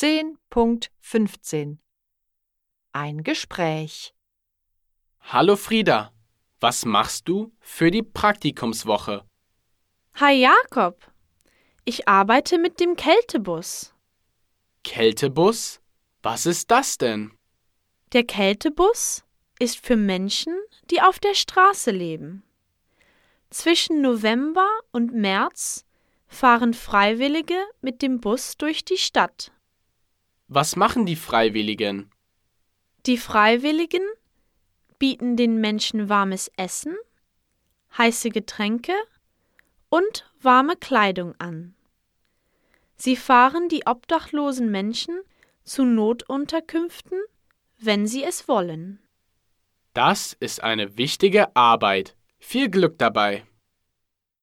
10.15 Ein Gespräch Hallo Frieda, was machst du für die Praktikumswoche? Hi Jakob, ich arbeite mit dem Kältebus. Kältebus? Was ist das denn? Der Kältebus ist für Menschen, die auf der Straße leben. Zwischen November und März fahren Freiwillige mit dem Bus durch die Stadt. Was machen die Freiwilligen? Die Freiwilligen bieten den Menschen warmes Essen, heiße Getränke und warme Kleidung an. Sie fahren die obdachlosen Menschen zu Notunterkünften, wenn sie es wollen. Das ist eine wichtige Arbeit. Viel Glück dabei.